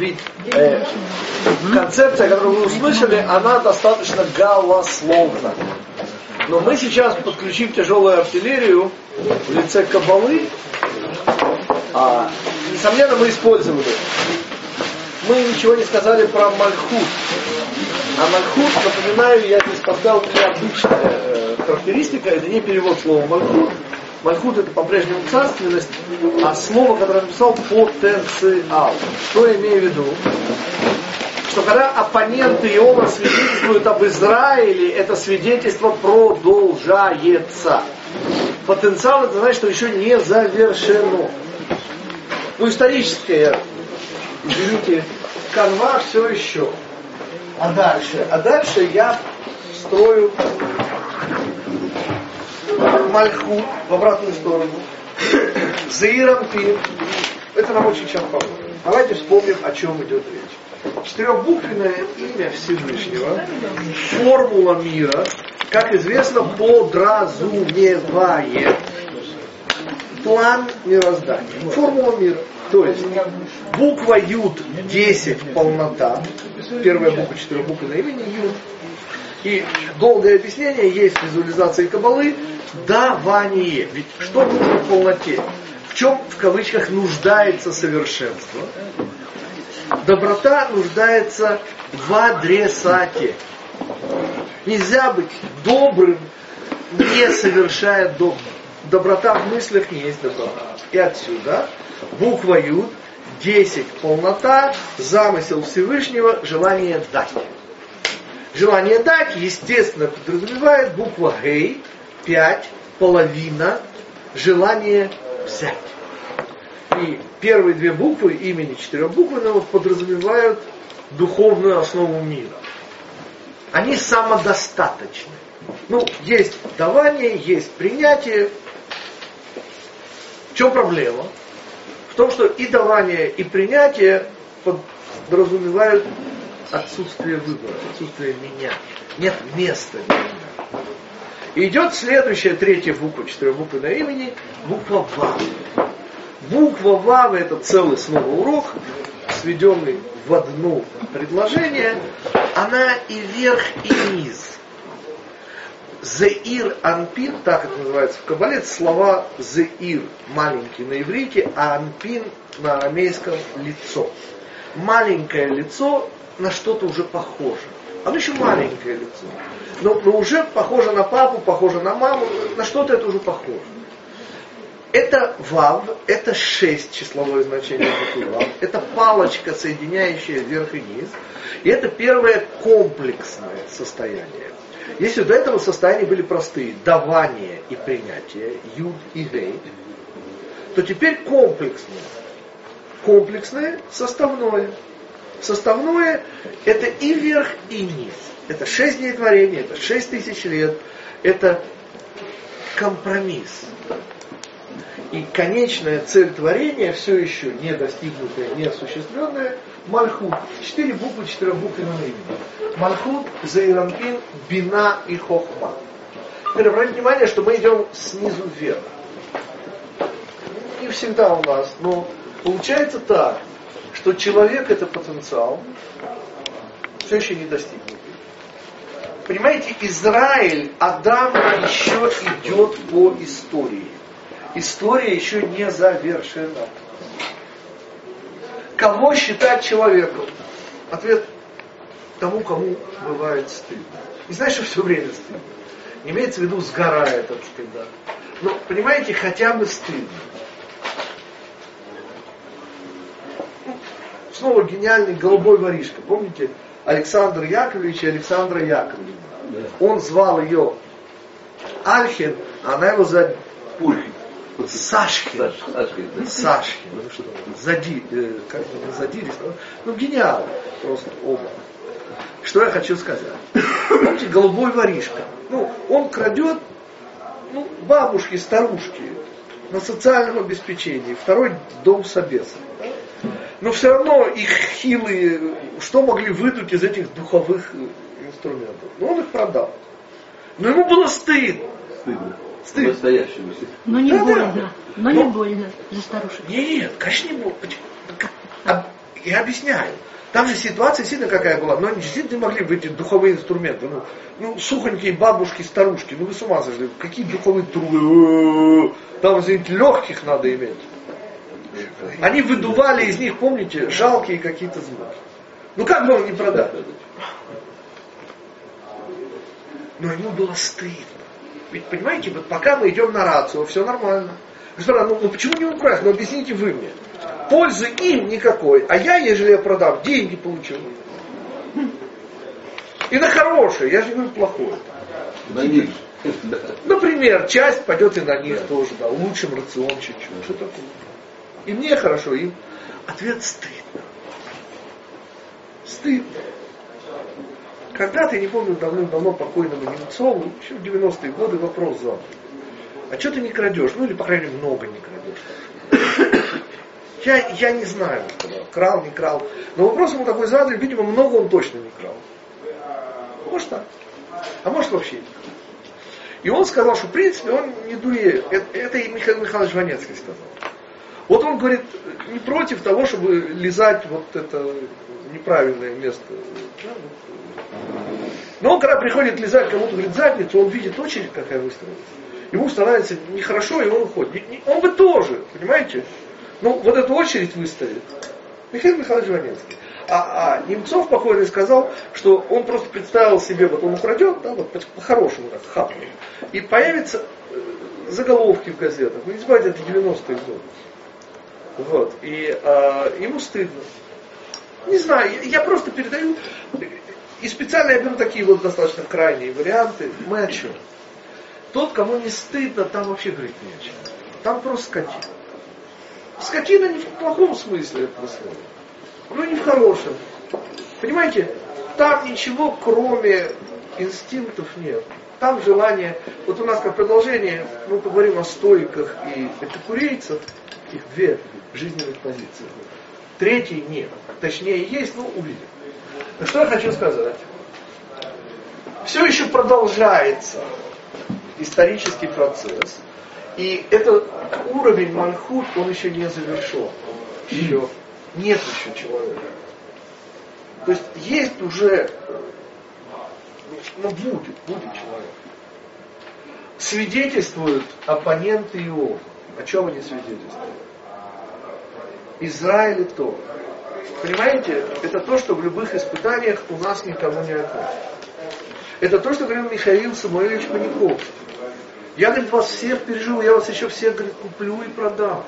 Ведь э, концепция, которую вы услышали, она достаточно голословна. Но мы сейчас подключим тяжелую артиллерию в лице кабалы. А, несомненно, мы использовали. Мы ничего не сказали про Мальхут. А Мальхут, напоминаю, я здесь поставил необычная э, характеристика, это не перевод слова Мальхут. Мальхут это по-прежнему царственность, а слово, которое написал, потенциал. Что я имею в виду? Что когда оппоненты Иова свидетельствуют об Израиле, это свидетельство продолжается. Потенциал это значит, что еще не завершено. Ну, историческое, извините, канва все еще. А дальше? А дальше я строю Мальху в обратную сторону. Заиром Пин. Это нам очень часто поможет. Давайте вспомним, о чем идет речь. Четырехбуквенное имя Всевышнего, формула мира, как известно, подразумевает план мироздания. Формула мира. То есть буква Юд 10 полнота. Первая буква четырехбуквенного имени Юд. И долгое объяснение есть в визуализации Кабалы давание. Ведь что нужно в полноте? В чем в кавычках нуждается совершенство? Доброта нуждается в адресате. Нельзя быть добрым, не совершая добро. Доброта в мыслях не есть доброта. И отсюда буква Юд, 10 полнота, замысел Всевышнего, желание дать. Желание дать, естественно, подразумевает буква Гей, 5, половина, желание взять. И первые две буквы имени четырехбуквенного подразумевают духовную основу мира. Они самодостаточны. Ну, есть давание, есть принятие. В чем проблема? В том, что и давание, и принятие подразумевают отсутствие выбора, отсутствие меня. Нет места для меня. И идет следующая, третья буква, четырехбуквенного имени, буква Вав. Буква Вав это целый снова урок, сведенный в одно предложение. Она и верх, и низ. Зеир Анпин, так это называется в Кабале, слова Зеир, маленький на иврите, а Анпин на арамейском лицо. Маленькое лицо на что-то уже похоже. Оно еще маленькое лицо. Но, но уже похоже на папу, похоже на маму, на что-то это уже похоже. Это вав, это шесть числовое значение буквы вав. Это палочка, соединяющая верх и низ. И это первое комплексное состояние. Если до этого состояния были простые, давание и принятие, юд и гей, то теперь комплексное. Комплексное, составное. Составное – это и верх, и низ. Это шесть дней творения, это шесть тысяч лет, это компромисс. И конечная цель творения, все еще не достигнутая, не осуществленная, Мальхут. Четыре буквы, четырехбуквенного имени. Мальхут, Зайрампин, Бина и Хохма. Теперь обратите внимание, что мы идем снизу вверх. Не всегда у нас, но получается так, что человек это потенциал, все еще не достигнутый. Понимаете, Израиль, Адам еще идет по истории. История еще не завершена. Кого считать человеком? Ответ тому, кому бывает стыдно. Не знаешь, что все время стыдно. Имеется в виду сгорает от стыда. Но, понимаете, хотя бы стыдно. Снова гениальный голубой воришка. Помните Александр Яковлевич и Александра Яковлевна? Он звал ее Альхин, а она его за Пульхин. Сашкин. Сашкин. Сашкин. Ну что, зади, э, как бы задирись. Ну, гениал. Просто оба. Что я хочу сказать? Помните, голубой воришка. Ну, он крадет ну, бабушки, старушки на социальном обеспечении. Второй дом собесов но все равно их хилые, что могли выдуть из этих духовых э, инструментов? Ну, он их продал. Но ему было стыдно. Стыдно. Стыдно. Настоящему. Но не Да, да. больно. Но не Но- больно за старушек. Нет, конечно, не было. А я объясняю. Там же ситуация сильно какая была, но они действительно не могли быть духовые инструменты. Ну, ну, сухонькие бабушки, старушки, ну вы с ума сошли, какие духовые трубы, там, извините, легких надо иметь. Они выдували из них, помните, жалкие какие-то звуки. Ну как бы он не продать? Но ему было стыдно. Ведь, понимаете, вот пока мы идем на рацию, все нормально. Господа, ну, ну почему не украсть? Ну объясните вы мне. Пользы им никакой, а я, ежели я продам, деньги получу. И на хорошее, я же говорю плохое. На них. Например, часть пойдет и на них тоже, да, улучшим рацион чуть-чуть. Что такое? И мне хорошо, им. Ответ стыдно. Стыдно. Когда-то, я не помню, давным-давно покойному Немцову, еще в 90-е годы вопрос задал. А что ты не крадешь? Ну или, по крайней мере, много не крадешь. Я, я не знаю, крал, не крал. Но вопрос ему такой задали, видимо, много он точно не крал. Может так. А может вообще не. И он сказал, что в принципе он не дуреет. Это, это и Михаил Михайлович Ванецкий сказал. Вот он говорит, не против того, чтобы лизать вот это неправильное место. Но он, когда приходит лизать кому-то, говорит, задницу, он видит очередь, какая выстроилась. Ему становится нехорошо, и он уходит. Он бы тоже, понимаете? Ну, вот эту очередь выставит. Михаил Михайлович Ванецкий. А, а Немцов покойный сказал, что он просто представил себе, вот он украдет, да, вот по-хорошему так, хапнет. И появятся э, заголовки в газетах. Вы не забывайте, это 90-е годы. Вот. И а, ему стыдно. Не знаю, я просто передаю, и специально я беру такие вот достаточно крайние варианты. Мы о чем? Тот, кому не стыдно, там вообще говорить не о чем. Там просто скотина. Скотина не в плохом смысле этого слова, но не в хорошем. Понимаете, там ничего кроме инстинктов нет. Там желание, вот у нас как продолжение, мы поговорим о стойках и эпикурейцах, их две жизненных позиции. Третьей нет. Точнее есть, но увидим. Но что я хочу сказать? Все еще продолжается исторический процесс. И этот уровень Мальхут, он еще не завершен. Еще нет еще человека. То есть есть уже, ну будет, будет человек. Свидетельствуют оппоненты Иова. О чем они свидетельствуют? Израиль то. Понимаете, это то, что в любых испытаниях у нас никому не относится. Это то, что говорил Михаил Самуэльевич Паниковский. Я, говорит, вас всех пережил, я вас еще всех, говорит, куплю и продам.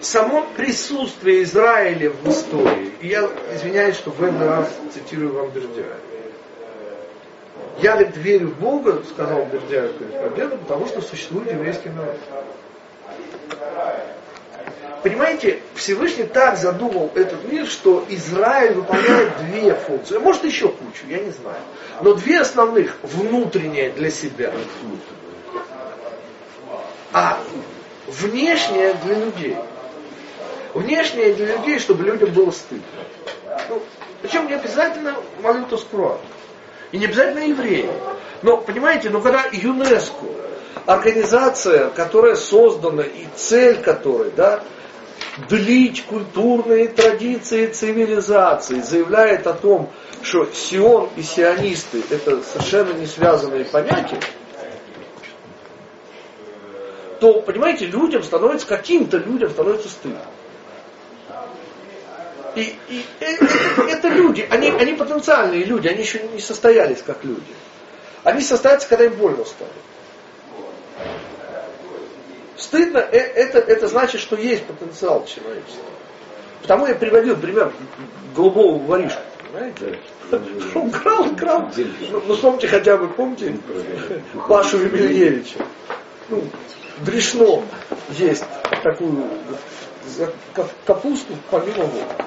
Само присутствие Израиля в истории, и я извиняюсь, что в этот раз цитирую вам Бердяева. Я, говорит, верю в Бога, сказал Бердяев, победу, потому что существует еврейский народ. Понимаете, Всевышний так задумал этот мир, что Израиль выполняет две функции. Может еще кучу, я не знаю. Но две основных. Внутренние для себя. А внешнее для людей. Внешнее для людей, чтобы людям было стыдно. Ну, причем не обязательно молитва скроа. И не обязательно евреи. Но, понимаете, ну когда ЮНЕСКО, организация, которая создана и цель которой, да, длить культурные традиции цивилизации, заявляет о том, что Сион и сионисты это совершенно не связанные понятия, то, понимаете, людям становится, каким-то людям становится стыдно. И, и это, это люди, они, они потенциальные люди, они еще не состоялись как люди. Они состоятся, когда им больно станет. Стыдно, э, это, это значит, что есть потенциал человечества. Потому я приводил пример голубого воришку. Понимаете? Он крал, крал. Ну, ну вспомните хотя бы, помните, Пашу Емельевича. Ну, Дрешно есть такую капусту помимо водки.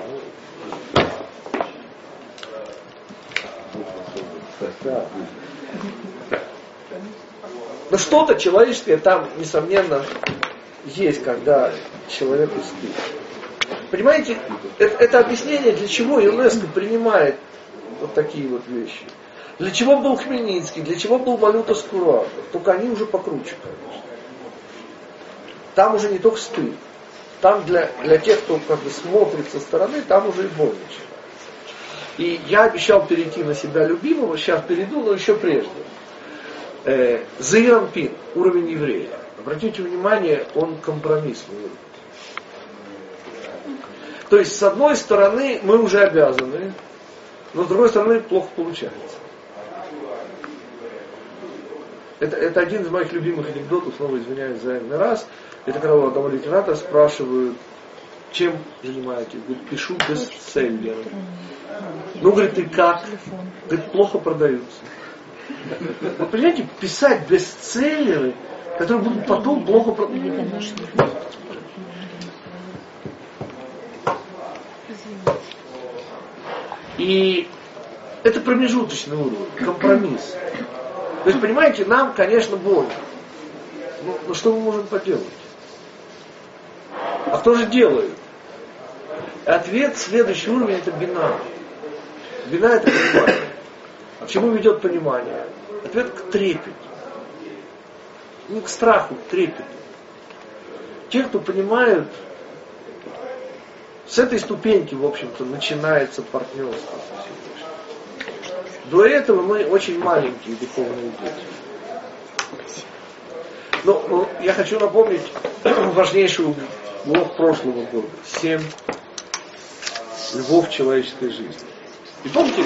Но что-то человеческое там, несомненно, есть, когда человек стыд. Понимаете, это, это объяснение, для чего ЮНЕСКО принимает вот такие вот вещи. Для чего был Хмельницкий, для чего был валюта Скуратов. Только они уже покруче, конечно. Там уже не только стыд. там для, для тех, кто как бы смотрит со стороны, там уже и боль начинается. И я обещал перейти на себя любимого, сейчас перейду, но еще прежде. Э, Заирампин, уровень еврея. Обратите внимание, он компромиссный. То есть, с одной стороны, мы уже обязаны, но с другой стороны, плохо получается. Это, это один из моих любимых анекдотов, снова извиняюсь за один раз. Это когда у одного литератора спрашивают, чем занимаетесь? Говорит, пишу бестселлер. Ну, говорит, и как? Говорит, плохо продаются. Вы понимаете, писать бестселлеры, которые будут потом плохо продаваться. И это промежуточный уровень, компромисс. То есть, понимаете, нам, конечно, больно. Но, но что мы можем поделать? А кто же делает? Ответ, следующий уровень, это бина. Бина это понимание. А к чему ведет понимание? Ответ к трепету. Не к страху, к трепету. Те, кто понимают, с этой ступеньки, в общем-то, начинается партнерство До этого мы очень маленькие духовные дети. Но, но я хочу напомнить важнейшую блок прошлого года. Семь львов человеческой жизни. И помните,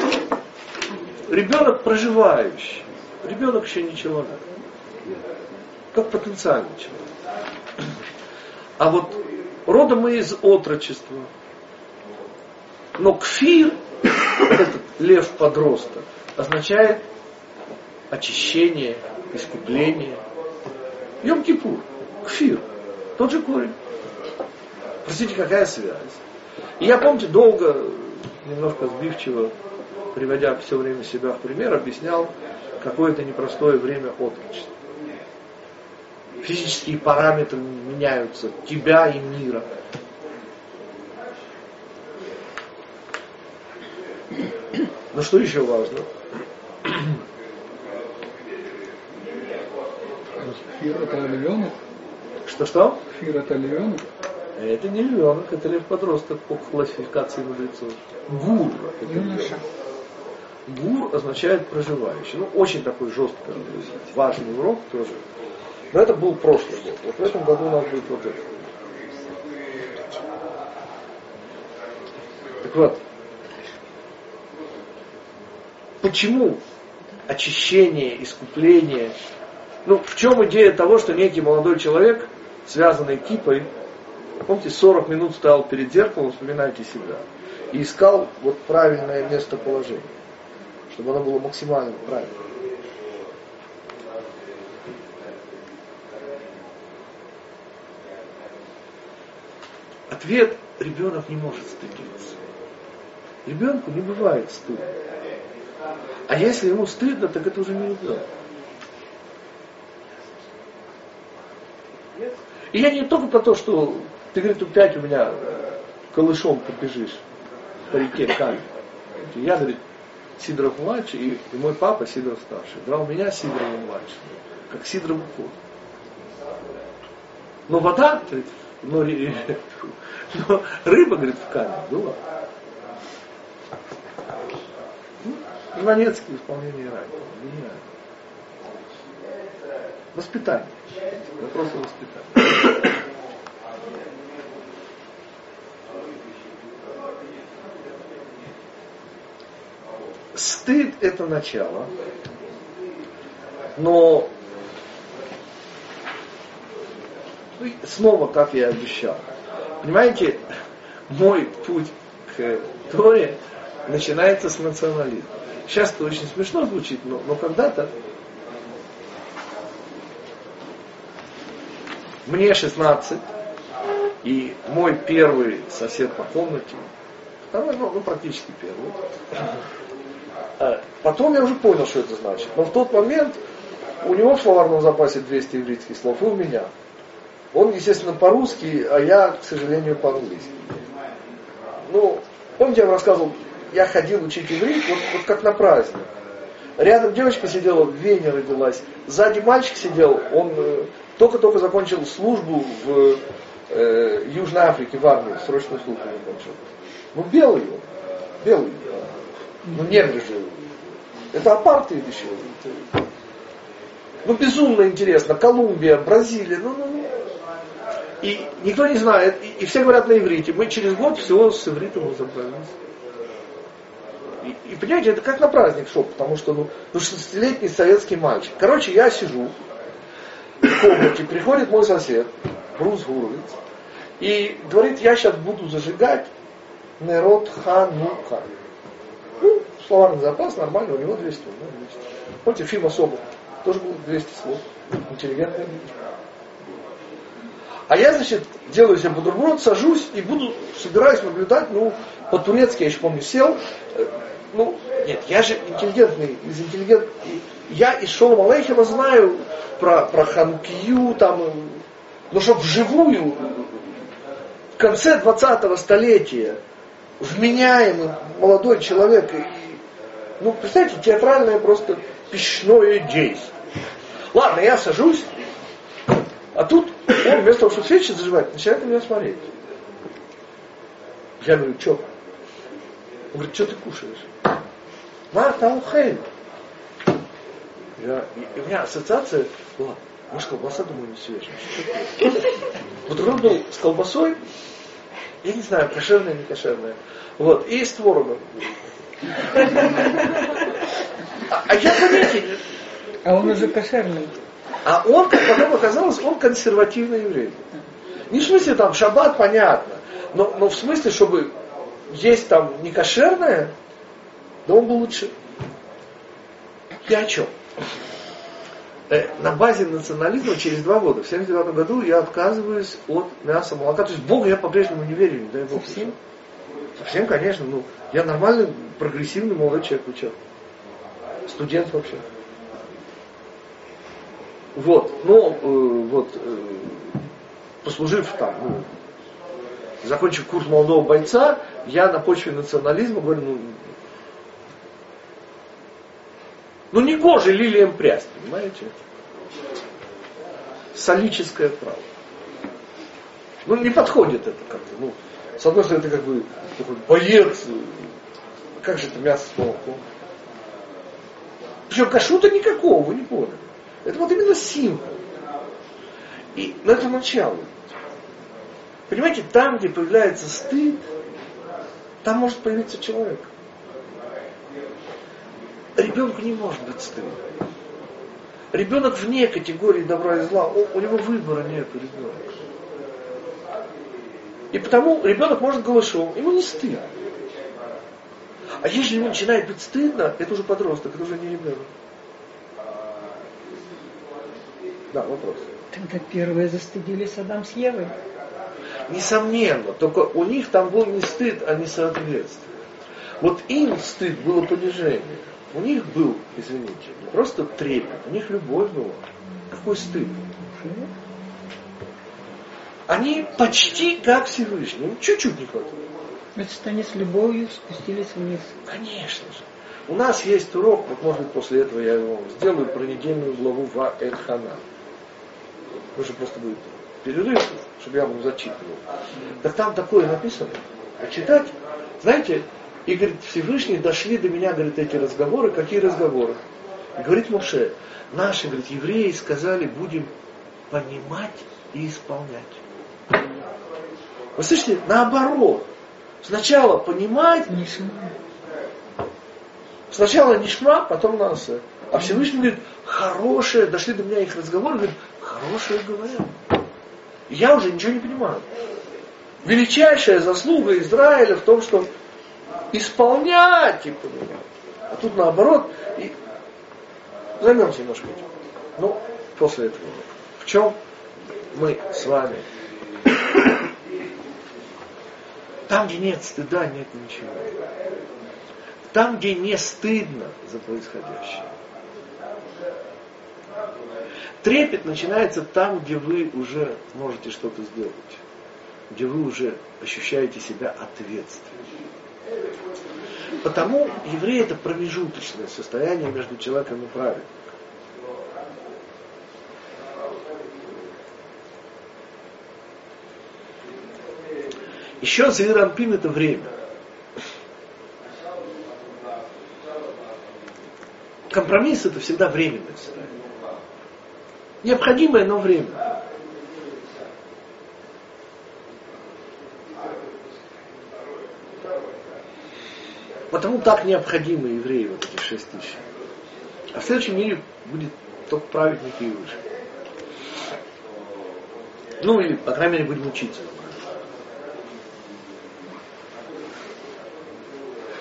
ребенок проживающий, ребенок еще не человек, как потенциальный человек. А вот родом мы из отрочества. Но кфир, этот лев-подросток, означает очищение, искупление. Йом-Кипур, кфир, тот же корень. Простите, какая связь? И я, помните, долго, немножко сбивчиво, приводя все время себя в пример, объяснял, какое это непростое время отрочества. Физические параметры меняются, тебя и мира. Но что еще важно? Фир это львенок? Что-что? Фир это львенок? Это не львенок, это лев подросток по классификации мудрецов. Гур. Это Гур означает проживающий. Ну, очень такой жесткий, важный урок тоже. Но это был прошлый год. Вот в этом году у нас будет вот это. Так вот, почему очищение, искупление, ну, в чем идея того, что некий молодой человек, связанный кипой, Помните, 40 минут стоял перед зеркалом, вспоминайте себя, и искал вот правильное местоположение, чтобы оно было максимально правильным. Ответ ребенок не может стыдиться. Ребенку не бывает стыдно. А если ему стыдно, так это уже не ребенок. И я не только про то, что ты, говорит, опять у меня колышом побежишь по реке Каль. Я, говорит, Сидоров младший, и, мой папа Сидоров старший. Брал меня Сидорова младший, как Сидоров уход. Но вода, говорит, но, но рыба, говорит, в камне была. Ну, Иванецкий исполнение. Гениально. Воспитание. Вопросы воспитания. Стыд это начало, но снова, как я обещал, понимаете, мой путь к Торе начинается с национализма. Сейчас это очень смешно звучит, но, но когда-то мне 16, и мой первый сосед по комнате, второй, ну, ну практически первый, потом я уже понял, что это значит. Но в тот момент у него в словарном запасе 200 еврейских слов, и у меня. Он, естественно, по-русски, а я, к сожалению, по-английски. Ну, помните, я вам рассказывал, я ходил учить иврит, вот, вот как на праздник. Рядом девочка сидела, в Вене родилась. Сзади мальчик сидел, он э, только-только закончил службу в э, Южной Африке в армии срочную службу закончил. Ну, белый он. Белый. Ну, негры же. Это апартеид еще. Ну, безумно интересно. Колумбия, Бразилия. Ну, ну, ну. И никто не знает. И, и все говорят на иврите. Мы через год всего с ивритом разобрались. И, и понимаете, это как на праздник шел, потому что ну, ну 16-летний советский мальчик. Короче, я сижу в комнате, приходит мой сосед, Брус Гуровиц, и говорит, я сейчас буду зажигать Нерот Хануха. Ну, словарный запас нормально, у него 200. Да, 200. Помните, фильм особо, тоже был 200 слов. Интеллигентный. А я, значит, делаю себе бутерброд, сажусь и буду, собираюсь наблюдать, ну, по-турецки, я еще помню, сел, э, ну, нет, я же интеллигентный, из интеллигент... Я из Шолом Алейхема знаю про, про Ханукию, там, но ну, чтобы вживую, в конце 20-го столетия, вменяемый молодой человек, и, ну, представьте, театральное просто пищное действие. Ладно, я сажусь, а тут он вместо того, чтобы свечи заживать, начинает на меня смотреть. Я говорю, что? Он говорит, что ты кушаешь? Марта Ухель. Я, и, и у меня ассоциация была, может колбаса, думаю, не свежая. Вот он был с колбасой, я не знаю, кошерная, не кошерная. Вот, и с творогом. А, я пометил. А он уже кошерный. А он, как потом оказалось, он консервативный еврей. Не в смысле там шаббат, понятно, но, но в смысле, чтобы есть там не кошерное, да он был лучше. Я о чем? Э, на базе национализма через два года, в 79 году я отказываюсь от мяса, молока. То есть Богу я по-прежнему не верю, не дай Бог. Совсем? Совсем, конечно. Ну, я нормальный, прогрессивный молодой человек, вы Студент вообще. Вот, но э, вот, э, послужив там, ну, закончив курс молодого бойца, я на почве национализма говорю, ну, ну не кожи лилием прясть, понимаете? Солическое право. Ну не подходит это как-то. Ну, с одной стороны, это как бы такой боец. Как же это мясо с молоком? Причем кашута никакого, вы не поняли. Это вот именно символ. И на это начало. Понимаете, там, где появляется стыд, там может появиться человек. Ребенку не может быть стыдно. Ребенок вне категории добра и зла, у, него выбора нет у ребенка. И потому ребенок может голышом, ему не стыдно. А если ему начинает быть стыдно, это уже подросток, это уже не ребенок. Да, вопрос. Тогда первые застыдились Адам с Евой. Несомненно, только у них там был не стыд, а не соответствие. Вот им стыд было понижение. У них был, извините, не просто трепет, у них любовь была. Какой стыд? Они почти как Всевышний, чуть-чуть не хватает. Значит, они с любовью спустились вниз. Конечно же. У нас есть урок, вот может быть после этого я его сделаю про недельную главу в Эльхана. Уже просто будет перерыв, чтобы я вам зачитывал. Так там такое написано. А читать, знаете, и говорит, Всевышний дошли до меня, говорит, эти разговоры. Какие разговоры? Говорит Моше, наши, говорит, евреи сказали, будем понимать и исполнять. Вы слышите, наоборот. Сначала понимать, сначала нишма, потом наса. А Всевышний говорит, хорошие, дошли до меня их разговоры, говорит, хорошие говорят. Я уже ничего не понимаю. Величайшая заслуга Израиля в том, что исполнять и понимать. А тут наоборот, и займемся немножко этим. Ну, после этого. В чем мы с вами? Там, где нет стыда, нет ничего. Там, где не стыдно за происходящее. Трепет начинается там, где вы уже можете что-то сделать. Где вы уже ощущаете себя ответственным. Потому еврей это промежуточное состояние между человеком и праведником. Еще Зеирампин это время. Компромисс это всегда временное состояние. Необходимое, но время. Потому так необходимы евреи, вот эти шесть тысяч. А в следующем мире будет только праведники и выше. Ну или, по крайней мере, будем учиться.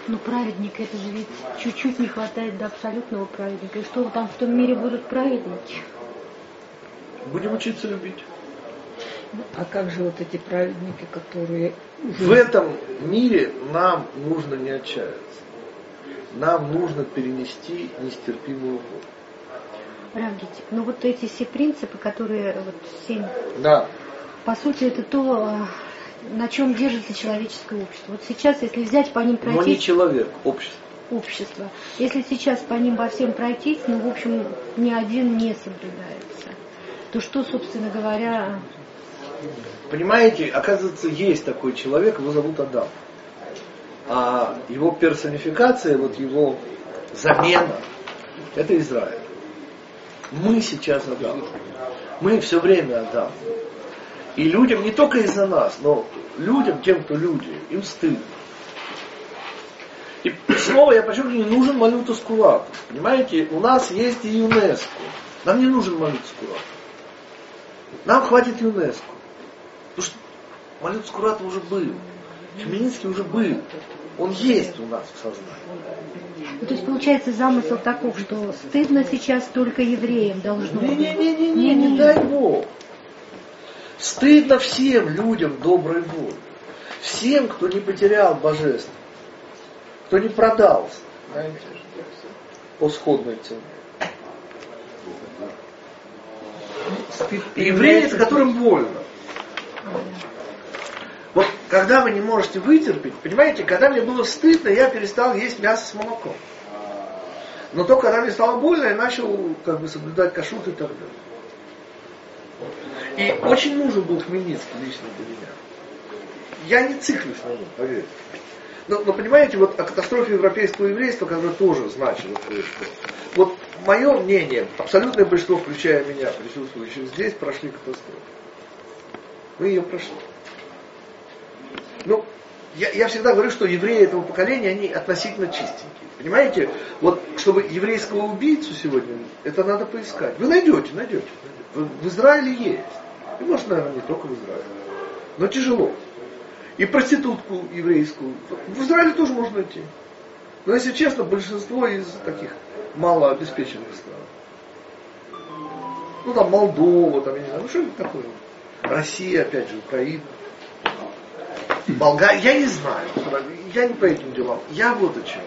Ну, праведник, это же ведь чуть-чуть не хватает до абсолютного праведника. И что там в том мире будут праведники? Будем учиться любить. А как же вот эти праведники, которые... В этом мире нам нужно не отчаяться. Нам нужно перенести нестерпимую боль. Равгитик, ну вот эти все принципы, которые вот семь, Да. по сути, это то, э, на чем держится человеческое общество. Вот сейчас, если взять по ним Но не человек, общество. общество, если сейчас по ним во всем пройтись, ну, в общем, ни один не соблюдается, то что, собственно говоря, Понимаете, оказывается, есть такой человек, его зовут Адам. А его персонификация, вот его замена, это Израиль. Мы сейчас Адам. Мы все время Адам. И людям, не только из-за нас, но людям, тем, кто люди, им стыдно. И снова я подчеркиваю, не нужен малютус куратус. Понимаете, у нас есть и ЮНЕСКО. Нам не нужен малютус куратус. Нам хватит ЮНЕСКо. Малютус куратус уже был. Хмельницкий уже был. Он есть у нас в сознании. ну, то есть получается замысел таков, что стыдно сейчас только евреям должно быть. Не-не-не, не дай Бог. Стыдно всем людям доброй воли. Всем, кто не потерял божество. Кто не продался. Знаете, по сходной цене. Евреи, с которым больно. Вот когда вы не можете вытерпеть, понимаете, когда мне было стыдно, я перестал есть мясо с молоком. Но только когда мне стало больно, я начал как бы соблюдать кашут и так далее. И очень нужен был Хмельницкий лично для меня. Я не циклюсь на нем, поверьте. Но, но понимаете, вот о катастрофе европейского еврейства, которая тоже значила кое-что. Вот мое мнение, абсолютное большинство, включая меня, присутствующих здесь, прошли катастрофу. Мы ее прошли. Ну, я, я всегда говорю, что евреи этого поколения, они относительно чистенькие. Понимаете, вот чтобы еврейского убийцу сегодня, это надо поискать. Вы найдете, найдете. В, в Израиле есть. И может, наверное, не только в Израиле. Но тяжело. И проститутку еврейскую. В Израиле тоже можно найти. Но если честно, большинство из таких малообеспеченных стран. Ну там Молдова, там, я не знаю, ну что-нибудь такое. Россия, опять же, Украина. Болгария, я не знаю. Я не по этим делам. Я вот о чем.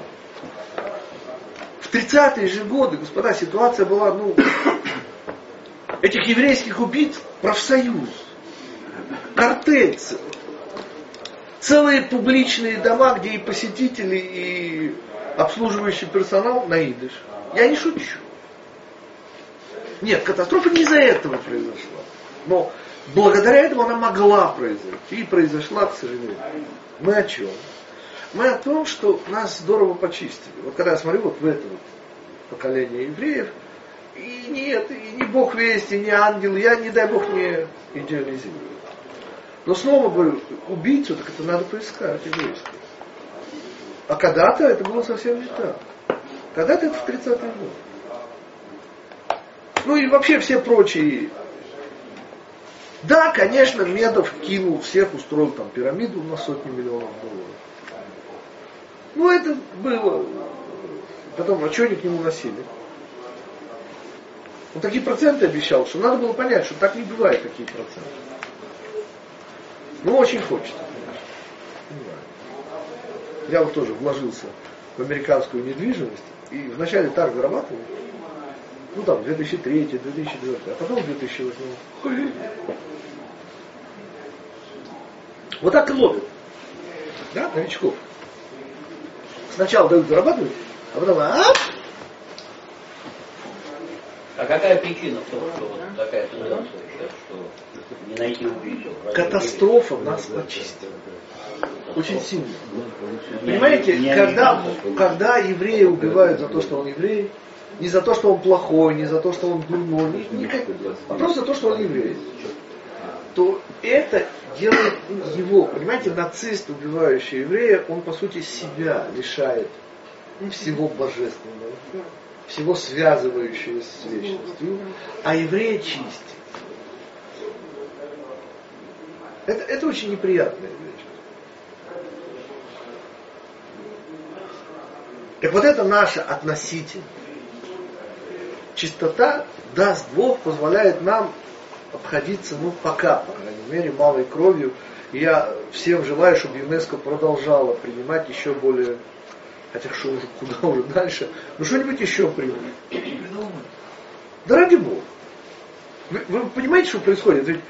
В 30-е же годы, господа, ситуация была, ну, этих еврейских убийц профсоюз, картель, целый. целые публичные дома, где и посетители, и обслуживающий персонал на. Я не шучу. Нет, катастрофа не из-за этого произошла. Но благодаря этому она могла произойти и произошла, к сожалению. Мы о чем? Мы о том, что нас здорово почистили. Вот когда я смотрю вот в это вот поколение евреев, и нет, и не Бог вести, не ангел, я, не дай Бог, не идеализирую. Но снова говорю, убийцу, так это надо поискать еврейского. А когда-то это было совсем не так. Когда-то это в 30-е годы. Ну и вообще все прочие. Да, конечно, Медов кинул всех, устроил там пирамиду на сотни миллионов долларов. Ну это было. Потом, а что они к нему носили? Он такие проценты обещал, что надо было понять, что так не бывает такие проценты. Ну, очень хочется, конечно. Я вот тоже вложился в американскую недвижимость и вначале так зарабатывал. Ну там, 2003, 2009, а потом 2008. Вот так и ловят. Да, новичков. Сначала дают зарабатывать, а потом ап! А какая причина в том, что вот такая тенденция сейчас, что не найти убийцу? Катастрофа нас очистила. Очень сильно. Понимаете, когда, когда евреи убивают за то, что он еврей, не за то, что он плохой, не за то, что он дурной, не, не а просто за то, что он еврей, то это делает его, понимаете, нацист, убивающий еврея, он по сути себя лишает всего божественного, всего связывающего с вечностью, а еврея чистит. Это, это очень неприятная вещь. Так вот это наша относительность. Чистота, даст Бог, позволяет нам обходиться, ну, пока, по крайней мере, малой кровью. Я всем желаю, чтобы ЮНЕСКО продолжала принимать еще более, хотя что уже, куда уже дальше, ну что-нибудь еще примут. Да ради Бога. Вы, вы понимаете, что происходит? Ведь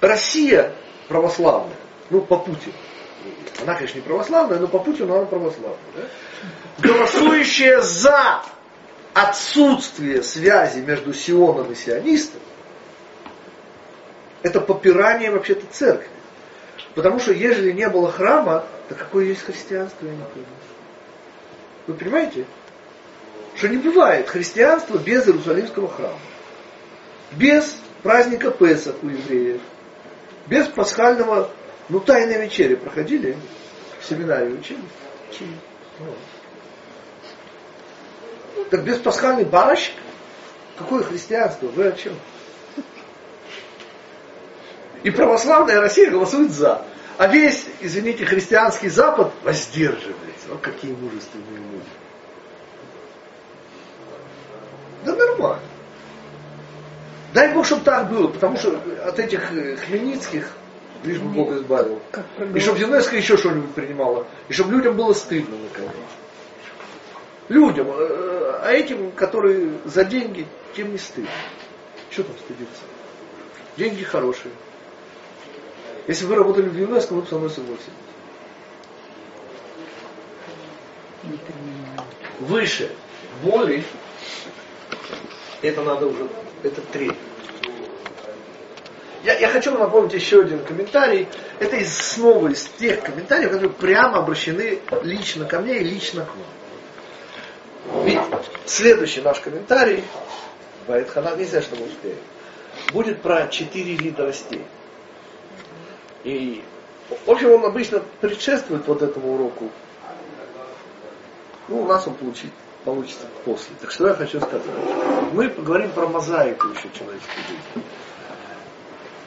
Россия православная, ну, по Путину. Она, конечно, не православная, но по Путину она православная. Да? Голосующая за отсутствие связи между Сионом и сионистом, это попирание вообще-то церкви. Потому что ежели не было храма, то какое есть христианство, я не понимаю. Вы понимаете? Что не бывает христианства без Иерусалимского храма. Без праздника Песах у евреев. Без пасхального, ну, тайной вечери проходили в семинарии учили? Учили. Вот. Так без пасхальный барочек? Какое христианство? Вы о чем? И православная Россия голосует за. А весь, извините, христианский Запад воздерживается. Вот какие мужественные люди. Да нормально. Дай Бог, чтобы так было, потому что от этих э, хмельницких лишь бы Бог избавил. И чтобы ЮНЕСКО еще что-нибудь принимало. И чтобы людям было стыдно наконец. Людям, э, а этим, которые за деньги, тем не стыдно. Что там стыдиться? Деньги хорошие. Если вы работали в ЮНЕСКО, вы бы со мной согласились. Выше боли, это надо уже, это три. Я, я хочу напомнить еще один комментарий. Это из, снова из тех комментариев, которые прямо обращены лично ко мне и лично к вам. Ведь следующий наш комментарий, Вайтхана, не знаю, что мы успеем, будет про четыре вида растений. И, в общем, он обычно предшествует вот этому уроку. Ну, у нас он получит, получится после. Так что я хочу сказать. Мы поговорим про мозаику еще человеческой жизни.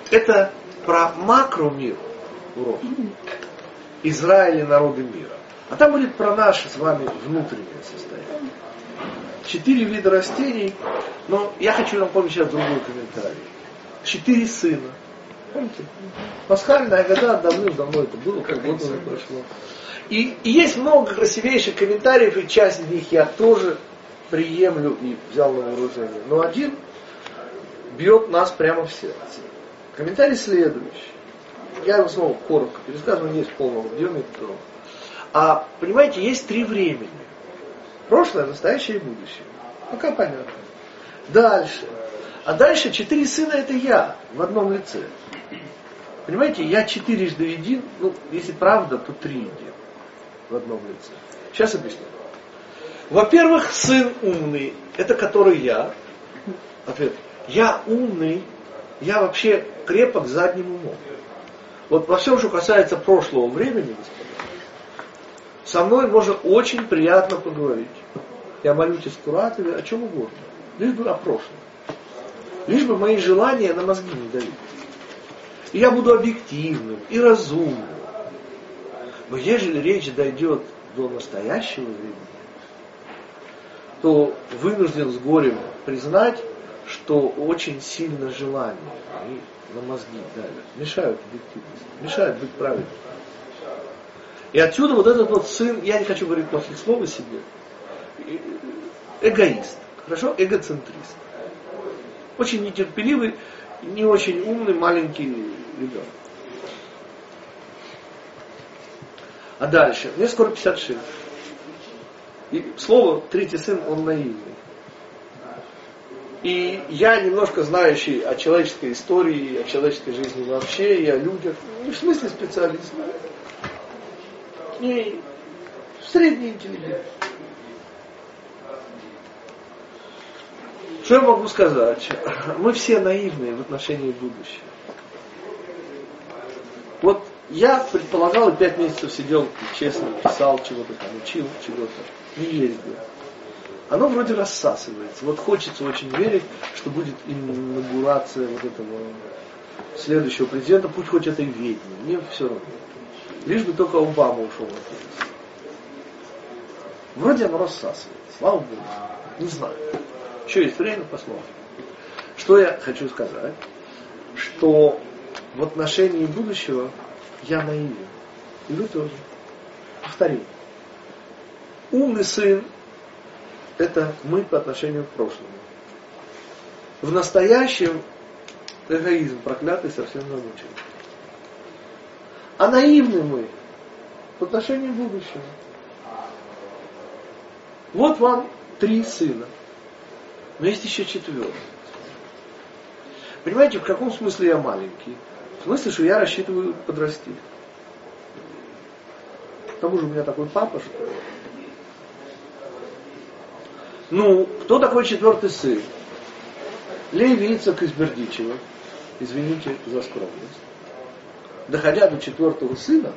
Это про макромир урок. Израиль и народы мира. А там будет про наше с вами внутреннее состояние. Четыре вида растений, но я хочу напомнить сейчас другой комментарий. Четыре сына. Помните? Пасхальная года давным-давно это было, как год уже прошло. И, и есть много красивейших комментариев, и часть из них я тоже приемлю и взял на вооружение. Но один бьет нас прямо в сердце. Комментарий следующий. Я его снова коротко пересказываю, не в полном объеме. То. А, понимаете, есть три времени. Прошлое, настоящее и будущее. Пока понятно. Дальше. А дальше четыре сына это я в одном лице. Понимаете, я четырежды един, ну, если правда, то три един в одном лице. Сейчас объясню. Во-первых, сын умный, это который я. Ответ. Я умный, я вообще крепок задним умом. Вот во всем, что касается прошлого времени, господа, со мной можно очень приятно поговорить. Я молюсь Куратове о чем угодно. Лишь бы о прошлом. Лишь бы мои желания на мозги не давить. И я буду объективным и разумным. Но ежели речь дойдет до настоящего времени, то вынужден с горем признать, что очень сильно желание на мозги давят, мешают объективности, мешают быть правильным. И отсюда вот этот вот сын, я не хочу говорить плохих слов о себе, эгоист, хорошо, эгоцентрист. Очень нетерпеливый, не очень умный маленький ребенок. А дальше, мне скоро 56. И слово третий сын, он наивный. И я немножко знающий о человеческой истории, о человеческой жизни вообще, и о людях, не в смысле специалист, не средний интеллигент. Что я могу сказать? Мы все наивные в отношении будущего. Вот я предполагал и пять месяцев сидел честно, писал чего-то там, учил чего-то, не ездил оно вроде рассасывается. Вот хочется очень верить, что будет инаугурация вот этого следующего президента, пусть хоть это и ведьма, мне все равно. Лишь бы только Обама ушел от Вроде оно рассасывается, слава Богу. Не знаю. Еще есть время, посмотрим. Что я хочу сказать? Что в отношении будущего я наивен. И вы тоже. Повторим. Умный сын это мы по отношению к прошлому. В настоящем эгоизм проклятый совсем замучил. А наивны мы по отношению к будущему. Вот вам три сына. Но есть еще четвертый. Понимаете, в каком смысле я маленький? В смысле, что я рассчитываю подрасти. К тому же у меня такой папа, что ну, кто такой четвертый сын? Леви Ицак из Бердичева, извините за скромность, доходя до четвертого сына,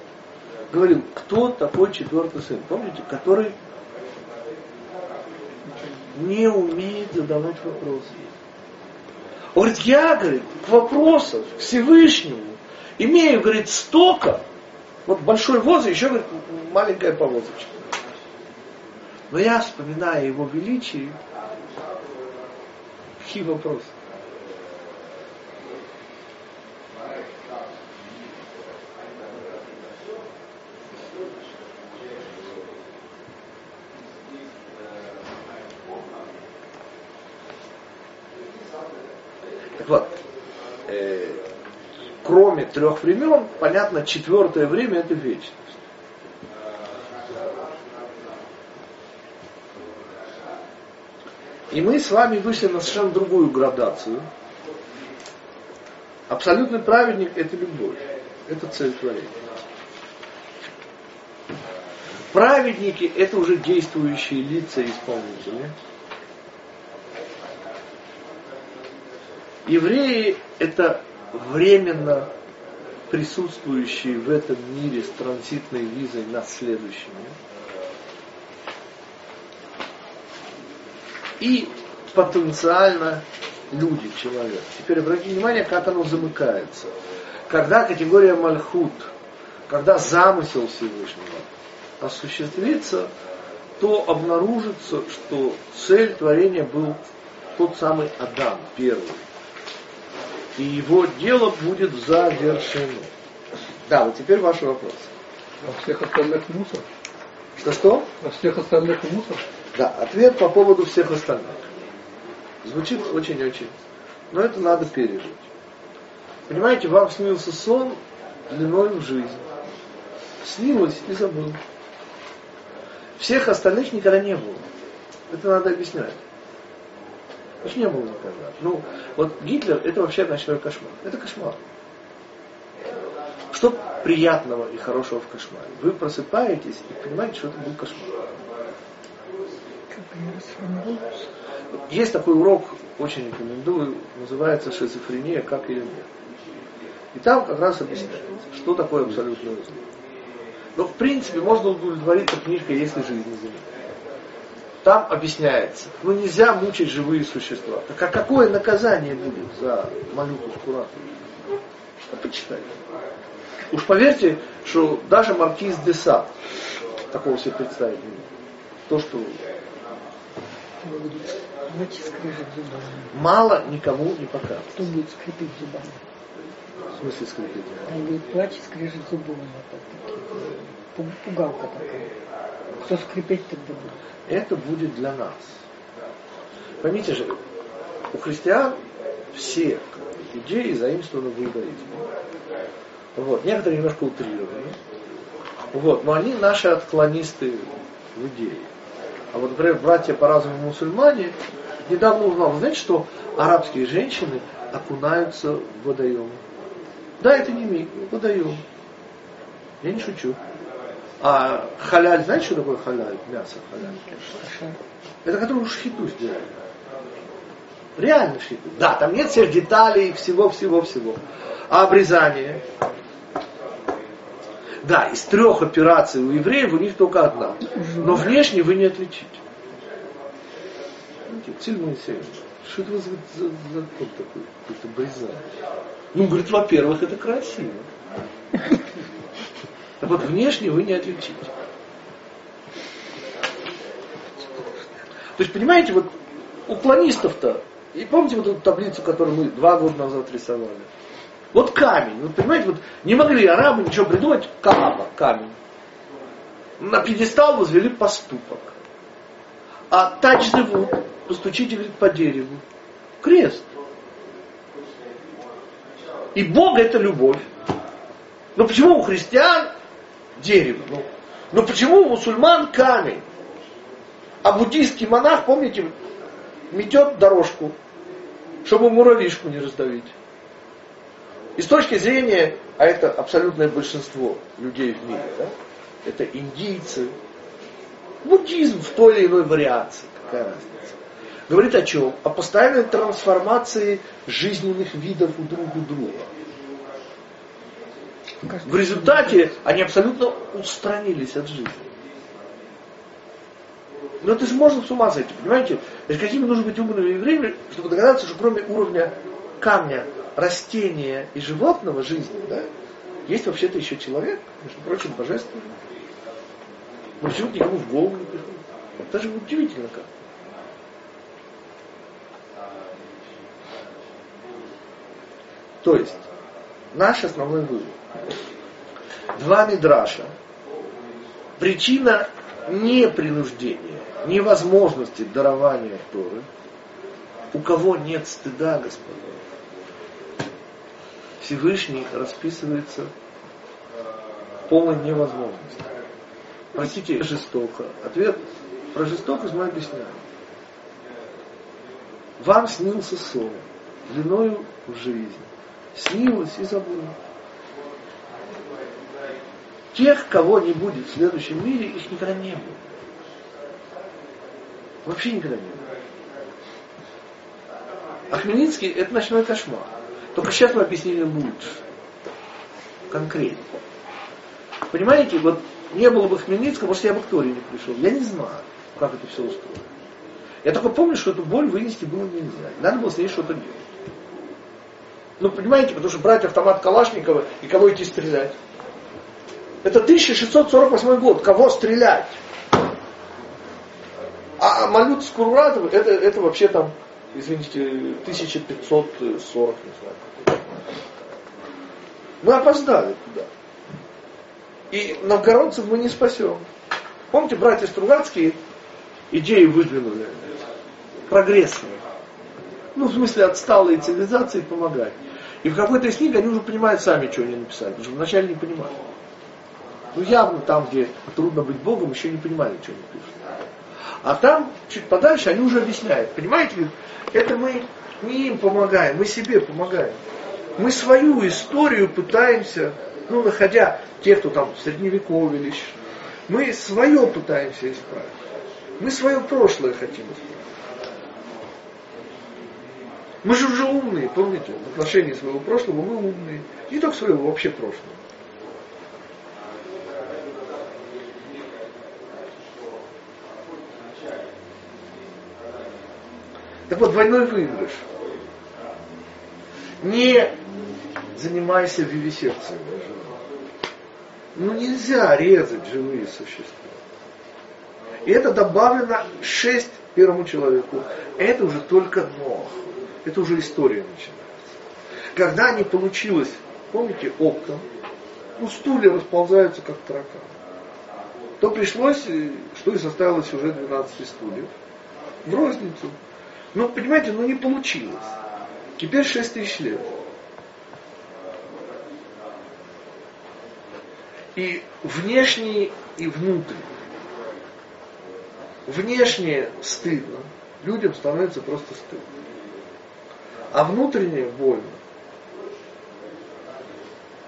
говорил, кто такой четвертый сын? Помните, который не умеет задавать вопросы. Он говорит, я, говорит, к Всевышнему имею, говорит, столько, вот большой воз, еще, говорит, маленькая повозочка. Но я, вспоминая его величие, какие вопросы? Так вот, э, кроме трех времен, понятно, четвертое время это вечность. И мы с вами вышли на совершенно другую градацию. Абсолютный праведник – это любовь, это цель творения. Праведники – это уже действующие лица и исполнители. Евреи – это временно присутствующие в этом мире с транзитной визой на следующий мир. и потенциально люди, человек. Теперь обратите внимание, как оно замыкается. Когда категория Мальхут, когда замысел Всевышнего осуществится, то обнаружится, что цель творения был тот самый Адам, первый. И его дело будет завершено. Да, вот теперь ваш вопрос. А всех остальных мусор? Что-что? А всех остальных мусор? Да, ответ по поводу всех остальных. Звучит очень-очень. Но это надо пережить. Понимаете, вам снился сон длиной в жизнь. Снилось и забыл. Всех остальных никогда не было. Это надо объяснять. Значит, не было никогда. Ну, вот Гитлер это вообще ночной кошмар. Это кошмар. Что приятного и хорошего в кошмаре? Вы просыпаетесь и понимаете, что это был кошмар. Есть такой урок, очень рекомендую, называется «Шизофрения. Как ее нет». И там как раз объясняется, что такое абсолютное зло. Но в принципе можно удовлетвориться книжкой «Если жизнь не заменит». Там объясняется, ну нельзя мучить живые существа. Так а какое наказание будет за малютку Скурату? А почитайте. Уж поверьте, что даже маркиз де Сад такого себе представить не может. То, что? Мало никому не покажет. Кто будет скрипеть зубами? В смысле скрипеть? Будет плачь скрежет зубами. Вот. Пугалка такая. Кто скрипеть тогда будет? Это будет для нас. Поймите же, у христиан все идеи заимствованы в иудаизме. Вот. Некоторые немножко утрированы. Вот. Но они наши отклонисты в идее. А вот, например, братья по разуму мусульмане недавно узнал, знаете, что арабские женщины окунаются в водоем. Да, это не миг, водоем. Я не шучу. А халяль, знаете, что такое халяль? Мясо халяль. Это который шхиту сделали. Реально шхиту. Да, там нет всех деталей, всего-всего-всего. А обрезание? Да, из трех операций у евреев у них только одна. Но внешне вы не отличите. Что это за, за, за закон такой, какой-то брезание? Ну, говорит, во-первых, это красиво. Так вот, внешне вы не отличите. То есть, понимаете, вот у планистов-то, и помните вот эту таблицу, которую мы два года назад рисовали? Вот камень, вот понимаете, вот не могли арабы ничего придумать, Кааба, камень. На пьедестал возвели поступок. А тач зовут, постучите, говорит, по дереву. Крест. И Бог это любовь. Но почему у христиан дерево? Ну, но почему у мусульман камень? А буддийский монах, помните, метет дорожку, чтобы муравьишку не раздавить. И с точки зрения, а это абсолютное большинство людей в мире, да? это индийцы, буддизм в той или иной вариации, какая разница, говорит о чем? О постоянной трансформации жизненных видов у друг у друга. В результате они абсолютно устранились от жизни. Но это же можно с ума сойти, понимаете? То есть какими нужно быть умными евреями, чтобы догадаться, что кроме уровня камня, растения и животного жизни, да, есть вообще-то еще человек, между прочим, божественный. Но почему никому в голову не приходит? Это же удивительно как. То есть, наш основной вывод. Два мидраша. Причина не принуждения, невозможности дарования Торы. У кого нет стыда, господа, Всевышний расписывается полной невозможностью. Простите, жестоко. Ответ про жестокость мы объясняем. Вам снился сон, длиною в жизнь. Снилось и забылось. Тех, кого не будет в следующем мире, их никогда не было. Вообще никогда не было. А Хмельницкий это ночной кошмар. Только сейчас мы объяснили лучше. Конкретно. Понимаете, вот не было бы Хмельницкого, может, я бы к Торе не пришел. Я не знаю, как это все устроено. Я только помню, что эту боль вынести было нельзя. Надо было с ней что-то делать. Ну, понимаете, потому что брать автомат Калашникова и кого идти стрелять. Это 1648 год. Кого стрелять? А Малют Скуратов, это, это вообще там, извините, 1540, не знаю. Мы опоздали туда. И новгородцев мы не спасем. Помните, братья Стругацкие идеи выдвинули? Прогрессные. Ну, в смысле, отсталые цивилизации помогать. И в какой-то из книг они уже понимают сами, что они написали, потому что вначале не понимали. Ну, явно там, где трудно быть Богом, еще не понимали, что они пишут. А там, чуть подальше, они уже объясняют. Понимаете, это мы не им помогаем, мы себе помогаем. Мы свою историю пытаемся, ну, находя тех, кто там в средневековье мы свое пытаемся исправить. Мы свое прошлое хотим исправить. Мы же уже умные, помните, в отношении своего прошлого мы умные. Не только своего, вообще прошлого. Так вот, двойной выигрыш. Не занимайся вивисекцией. Ну нельзя резать живые существа. И это добавлено 6 первому человеку. Это уже только Нох. Это уже история начинается. Когда не получилось, помните, оптом, ну стулья расползаются как таракан. То пришлось, что и составилось уже 12 стульев, в розницу. Ну, понимаете, ну не получилось. Теперь 6 тысяч лет. И внешние, и внутренние. Внешнее стыдно. людям становится просто стыдно. А внутренне больно.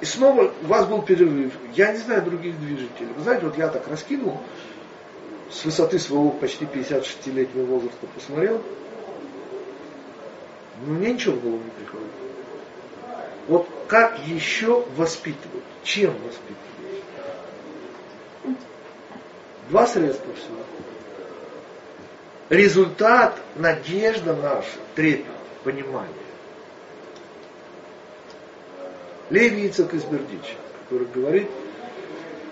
И снова у вас был перерыв. Я не знаю других движителей. Вы знаете, вот я так раскинул, с высоты своего почти 56-летнего возраста посмотрел, ну мне ничего в голову не приходит. Вот как еще воспитывать? Чем воспитывать? Два средства всего. Результат, надежда наша, трепет, понимание. Леви Ицек из Бердича, который говорит,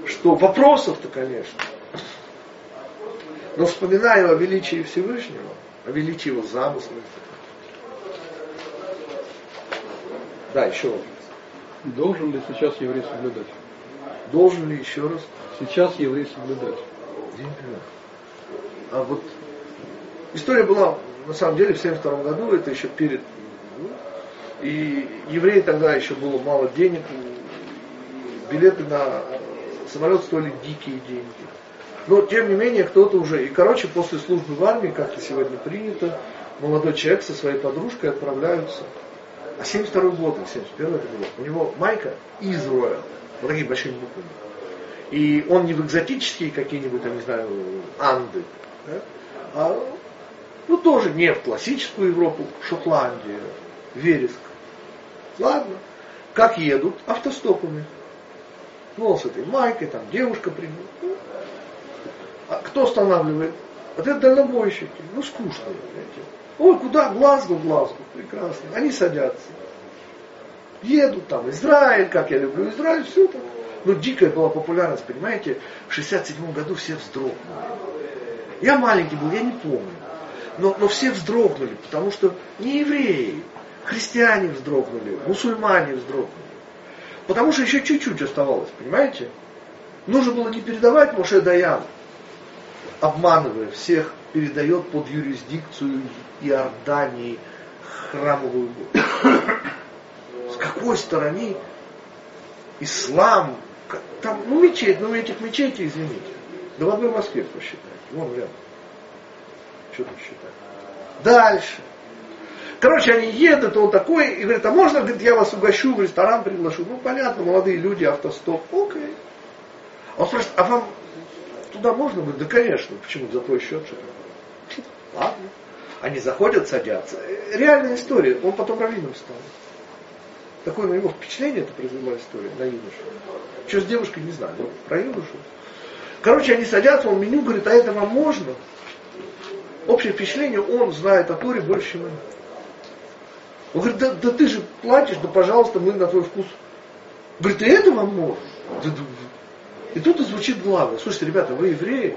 что вопросов-то, конечно, но вспоминая о величии Всевышнего, о величии его замысла. Да, еще вопрос. Должен ли сейчас еврей соблюдать? Должен ли еще раз? Сейчас еврей соблюдать. Я не понимаю. А вот история была, на самом деле, в 72 году, это еще перед и евреи тогда еще было мало денег, билеты на самолет стоили дикие деньги. Но, тем не менее, кто-то уже... И, короче, после службы в армии, как и сегодня принято, молодой человек со своей подружкой отправляются. А 72 год, 71 это было. У него майка Израиль. Вот такие большими буквами. И он не в экзотические какие-нибудь, я не знаю, Анды, да? а ну тоже не в классическую Европу, Шотландия, Вереск. Ладно. Как едут? Автостопами. Ну, с этой майкой, там девушка придет. Ну, а кто останавливает? Вот это дальнобойщики. Ну, скучно, знаете. Ой, куда? Глазго, Глазго. Прекрасно. Они садятся. Едут там, Израиль, как я люблю Израиль, все так. Ну, дикая была популярность, понимаете. В 67 году все вздрогнули. Я маленький был, я не помню. Но, но все вздрогнули, потому что не евреи, христиане вздрогнули, мусульмане вздрогнули. Потому что еще чуть-чуть оставалось, понимаете? Нужно было не передавать Моше Даян, обманывая всех, передает под юрисдикцию Иордании храмовую гору. С какой стороны ислам, там, ну мечеть, ну этих мечетей, извините. Да в одной Москве посчитайте, вон рядом. Что там считать? Дальше. Короче, они едут, он такой, и говорит, а можно, говорит, я вас угощу, в ресторан приглашу. Ну, понятно, молодые люди, автостоп, окей. Он спрашивает, а вам туда можно? Говорит, да, конечно, почему, за твой счет что-то. Ладно. Они заходят, садятся. Реальная история. Он потом раввином стал. Такое на него впечатление это произвела история на юношу. Что с девушкой, не знаю, но про юношу. Короче, они садятся, он меню говорит, а это вам можно? Общее впечатление, он знает о Торе больше, чем мы. Он говорит, да, да ты же платишь, да пожалуйста, мы на твой вкус. Говорит, и это вам можно? И тут и звучит главное. Слушайте, ребята, вы евреи?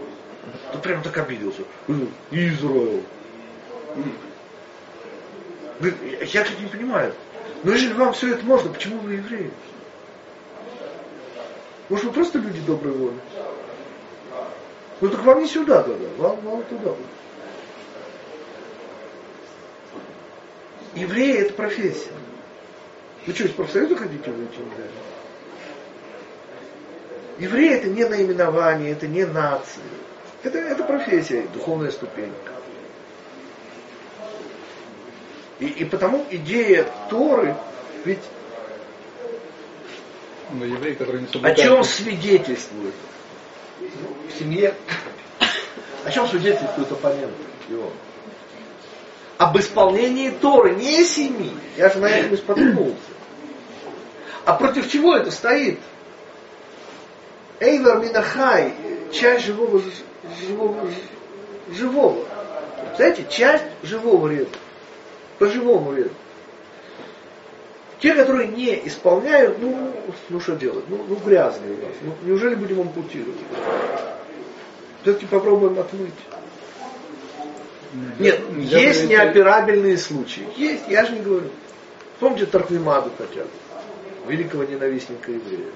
Ты прям так обиделся. Израиль. Говорит, я как не понимаю. Но если вам все это можно, почему вы евреи? Может, вы просто люди доброй воли? Ну так вам не сюда тогда, вам, вам туда. Евреи это профессия. Вы что, из профсоюза хотите выйти? Евреи это не наименование, это не нация. Это, это профессия, духовная ступенька. И, и потому идея Торы, ведь Но еврей, который не о чем свидетельствует? В семье. О чем свидетельствует оппонент его? Об исполнении Торы, не семьи. Я же на этом и споткнулся. А против чего это стоит? Эйвер Минахай, часть живого, живого, живого. Знаете, часть живого ряда. По живому ряду. Те, которые не исполняют, ну, ну что делать? Ну, ну грязные у нас. Ну, неужели будем ампутировать? Все-таки попробуем отмыть. Нет, Нельзя есть говорить- неоперабельные случаи. Есть, я же не говорю. Помните Тарквимаду хотя бы, великого ненавистника евреев,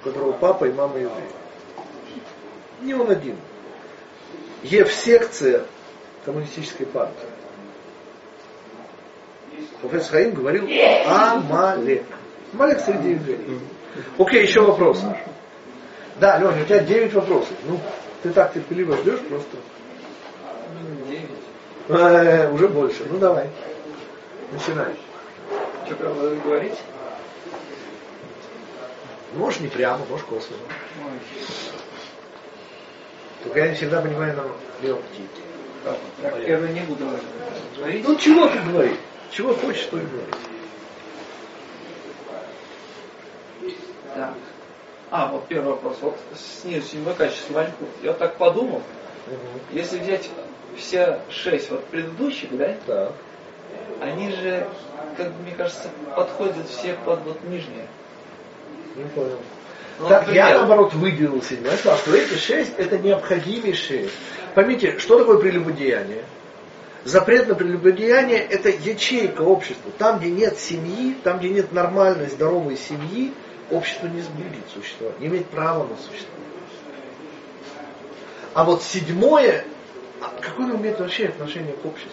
у которого папа и мама евреи. Не он один. Ев-секция коммунистической партии. Профессор Хаим говорил Амалек. Амалек среди евреев. Окей, еще вопросы. Да, Леня, у тебя 9 вопросов. Ну, ты так терпеливо ждешь просто. Э, уже больше. Ну давай. Начинай. Что прямо надо говорить? Можешь не прямо, можешь косвенно. Только я не всегда понимаю на легкий. Так, я не буду говорить. Ну чего ты говоришь? Чего хочешь, то и говори. Так. А, вот первый вопрос. Вот снизу седьмой качество. Я так подумал, если взять все шесть вот предыдущих, да, Да. они же, как мне кажется, подходят все под вот нижние. Не понял. Ну, так, например, я наоборот выделил седьмой класс, что эти шесть это необходимейшие. Поймите, что такое прелюбодеяние? Запрет на прелюбодеяние это ячейка общества. Там, где нет семьи, там, где нет нормальной, здоровой семьи, общество не будет существовать, не имеет права на существование. А вот седьмое, а какое оно имеет вообще отношение к обществу?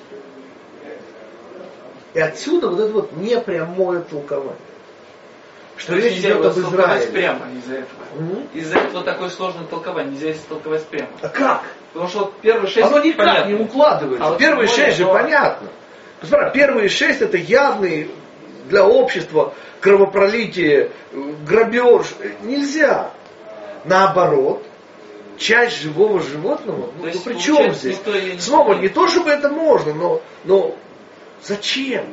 И отсюда вот это вот непрямое толкование. Что речь идет об Израиле. прямо из-за этого. Мгм. Из-за этого такое сложное толкование, нельзя истолковать прямо. А как? Потому что вот первые шесть Оно никак понятно. не укладывается. А вот первые шесть же оно- понятно. Смотри, первые шесть это явные для общества кровопролитие, э, грабеж. Нельзя. Наоборот, часть живого животного, ну, ну при чем здесь? не Снова, не то чтобы это можно, но, но зачем?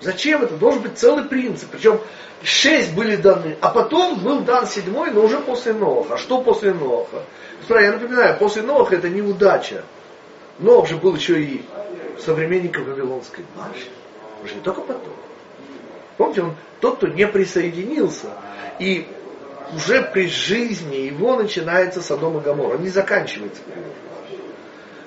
Зачем это? Должен быть целый принцип. Причем шесть были даны, а потом был дан седьмой, но уже после Ноха. А что после Ноха? Я напоминаю, после Ноха это неудача. Нох же был еще и современником Вавилонской башни. Он же не только потом. Помните, он тот, кто не присоединился. И уже при жизни его начинается Содом и Гоморра. Он не заканчивается.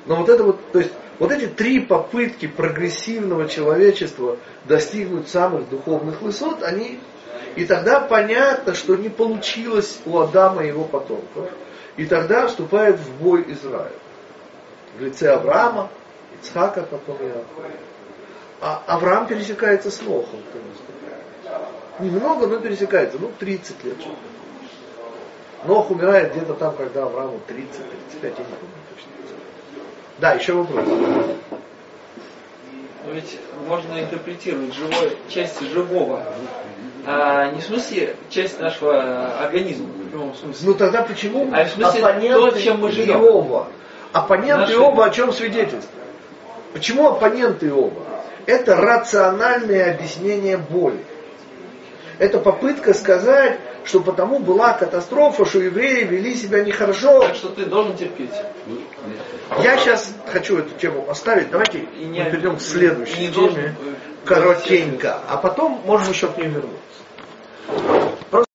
Но вот это вот, то есть вот эти три попытки прогрессивного человечества достигнуть самых духовных высот, они и тогда понятно, что не получилось у Адама и его потомков. И тогда вступает в бой Израиль. В лице Авраама, Ицхака, потом Иакова. А Авраам пересекается с наступает. Немного, но пересекается. Ну, 30 лет. что-то. Нох умирает где-то там, когда Аврааму 30-35, я не помню точно. Да, еще вопрос. Но ведь можно интерпретировать живой, часть живого. А не в смысле часть нашего организма, в прямом смысле. Ну тогда почему А в смысле оппоненты то, чем мы живем? Иова? Оппоненты Наши- Иова о чем свидетельствуют? Почему оппоненты Иова? Это рациональное объяснение боли. Это попытка сказать, что потому была катастрофа, что евреи вели себя нехорошо. Так что ты должен терпеть. Я сейчас хочу эту тему оставить. Давайте И не- мы перейдем к следующей не теме. должен, э, Коротенько. А потом можем еще к ней вернуться.